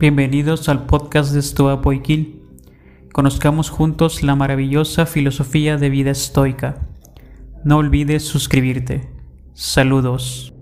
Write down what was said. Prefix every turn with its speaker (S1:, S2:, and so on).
S1: Bienvenidos al podcast de Stoa Poikil. Conozcamos juntos la maravillosa filosofía de vida estoica. No olvides suscribirte. Saludos.